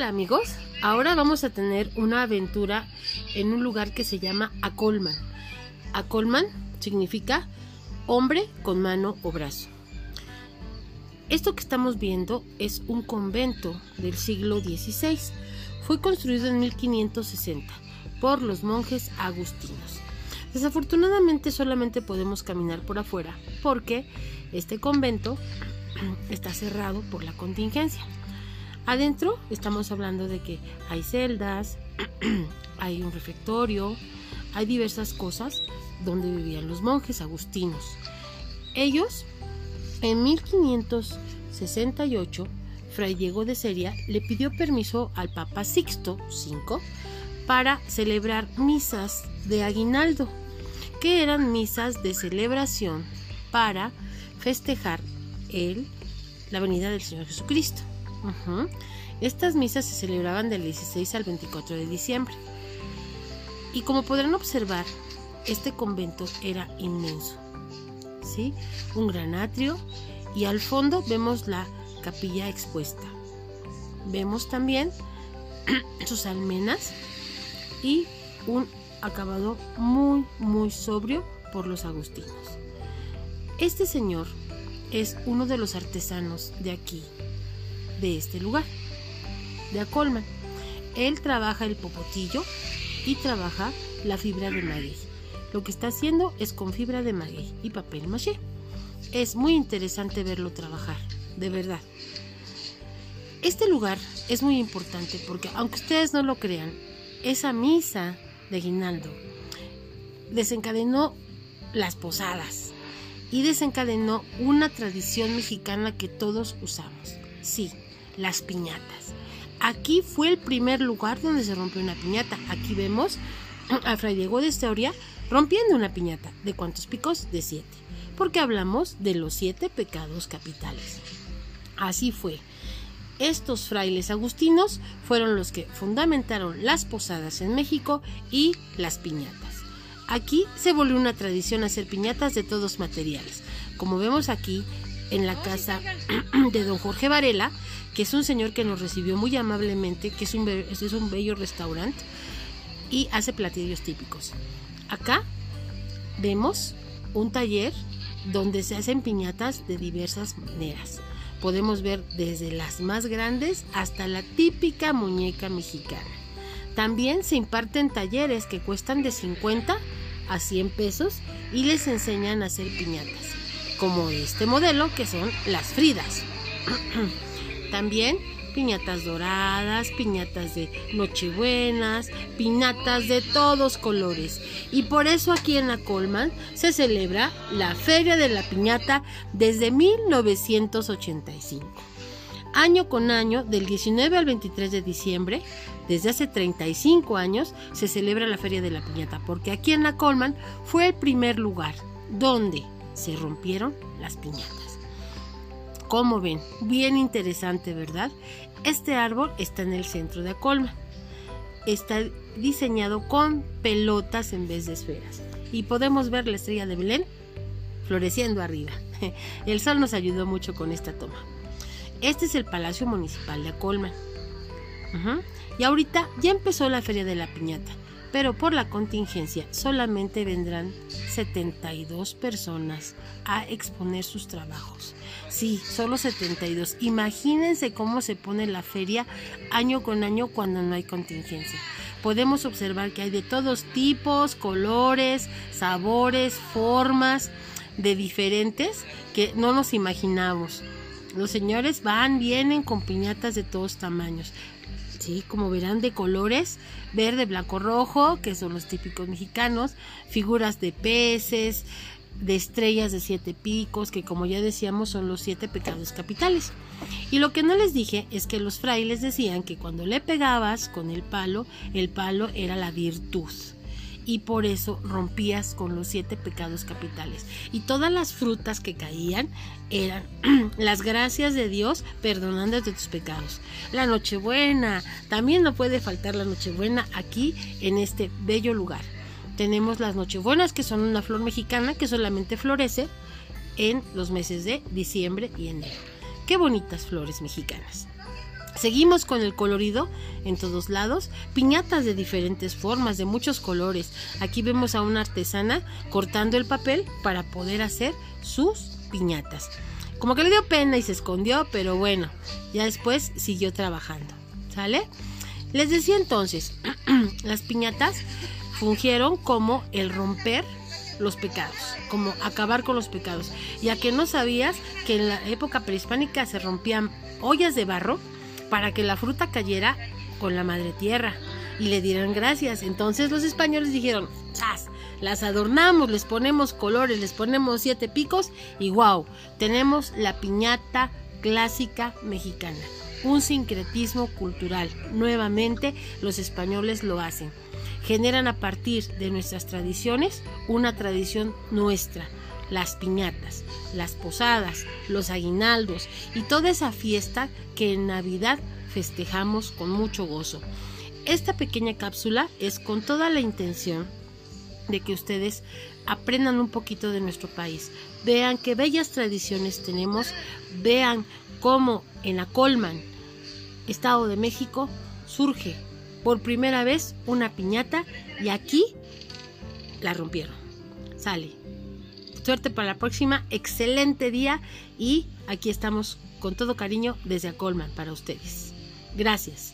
Hola amigos, ahora vamos a tener una aventura en un lugar que se llama Acolman. Acolman significa hombre con mano o brazo. Esto que estamos viendo es un convento del siglo XVI. Fue construido en 1560 por los monjes agustinos. Desafortunadamente solamente podemos caminar por afuera porque este convento está cerrado por la contingencia. Adentro estamos hablando de que hay celdas, hay un refectorio, hay diversas cosas donde vivían los monjes agustinos. Ellos, en 1568, Fray Diego de Seria le pidió permiso al Papa Sixto V para celebrar misas de aguinaldo, que eran misas de celebración para festejar el, la venida del Señor Jesucristo. Estas misas se celebraban del 16 al 24 de diciembre. Y como podrán observar, este convento era inmenso. ¿Sí? Un gran atrio y al fondo vemos la capilla expuesta. Vemos también sus almenas y un acabado muy muy sobrio por los agustinos. Este señor es uno de los artesanos de aquí, de este lugar, de Acolman. Él trabaja el popotillo y trabaja la fibra de maguey. Lo que está haciendo es con fibra de maguey y papel maché. Es muy interesante verlo trabajar, de verdad. Este lugar es muy importante porque, aunque ustedes no lo crean, esa misa de Guinaldo desencadenó las posadas y desencadenó una tradición mexicana que todos usamos. Sí, las piñatas. Aquí fue el primer lugar donde se rompió una piñata. Aquí vemos a Fray Diego de Historia rompiendo una piñata. ¿De cuántos picos? De siete. Porque hablamos de los siete pecados capitales. Así fue. Estos frailes agustinos fueron los que fundamentaron las posadas en México y las piñatas. Aquí se volvió una tradición hacer piñatas de todos materiales. Como vemos aquí en la casa de don Jorge Varela, que es un señor que nos recibió muy amablemente, que es un, es un bello restaurante y hace platillos típicos. Acá vemos un taller donde se hacen piñatas de diversas maneras. Podemos ver desde las más grandes hasta la típica muñeca mexicana. También se imparten talleres que cuestan de 50 a 100 pesos y les enseñan a hacer piñatas, como este modelo que son las Fridas. También piñatas doradas, piñatas de nochebuenas, piñatas de todos colores. Y por eso aquí en la Colman se celebra la Feria de la Piñata desde 1985. Año con año, del 19 al 23 de diciembre, desde hace 35 años, se celebra la Feria de la Piñata, porque aquí en la Colman fue el primer lugar donde se rompieron las piñatas. Como ven, bien interesante, ¿verdad? Este árbol está en el centro de Acolma. Está diseñado con pelotas en vez de esferas. Y podemos ver la estrella de Belén floreciendo arriba. El sol nos ayudó mucho con esta toma. Este es el Palacio Municipal de Acolma. Y ahorita ya empezó la Feria de la Piñata pero por la contingencia solamente vendrán 72 personas a exponer sus trabajos. Sí, solo 72. Imagínense cómo se pone la feria año con año cuando no hay contingencia. Podemos observar que hay de todos tipos, colores, sabores, formas, de diferentes que no nos imaginamos. Los señores van, vienen con piñatas de todos tamaños. Como verán, de colores, verde, blanco, rojo, que son los típicos mexicanos, figuras de peces, de estrellas de siete picos, que como ya decíamos son los siete pecados capitales. Y lo que no les dije es que los frailes decían que cuando le pegabas con el palo, el palo era la virtud y por eso rompías con los siete pecados capitales. Y todas las frutas que caían eran las gracias de Dios perdonándote tus pecados. La Nochebuena, también no puede faltar la Nochebuena aquí en este bello lugar. Tenemos las Nochebuenas que son una flor mexicana que solamente florece en los meses de diciembre y enero. Qué bonitas flores mexicanas. Seguimos con el colorido en todos lados, piñatas de diferentes formas, de muchos colores. Aquí vemos a una artesana cortando el papel para poder hacer sus piñatas. Como que le dio pena y se escondió, pero bueno, ya después siguió trabajando. ¿Sale? Les decía entonces, las piñatas fungieron como el romper los pecados, como acabar con los pecados. Ya que no sabías que en la época prehispánica se rompían ollas de barro para que la fruta cayera con la madre tierra y le dieran gracias. Entonces los españoles dijeron, ¡Chas! Las adornamos, les ponemos colores, les ponemos siete picos y wow, tenemos la piñata clásica mexicana. Un sincretismo cultural. Nuevamente los españoles lo hacen. Generan a partir de nuestras tradiciones una tradición nuestra las piñatas, las posadas, los aguinaldos y toda esa fiesta que en Navidad festejamos con mucho gozo. Esta pequeña cápsula es con toda la intención de que ustedes aprendan un poquito de nuestro país, vean qué bellas tradiciones tenemos, vean cómo en la Colman, Estado de México, surge por primera vez una piñata y aquí la rompieron. Sale. Suerte para la próxima, excelente día y aquí estamos con todo cariño desde Acolman para ustedes. Gracias.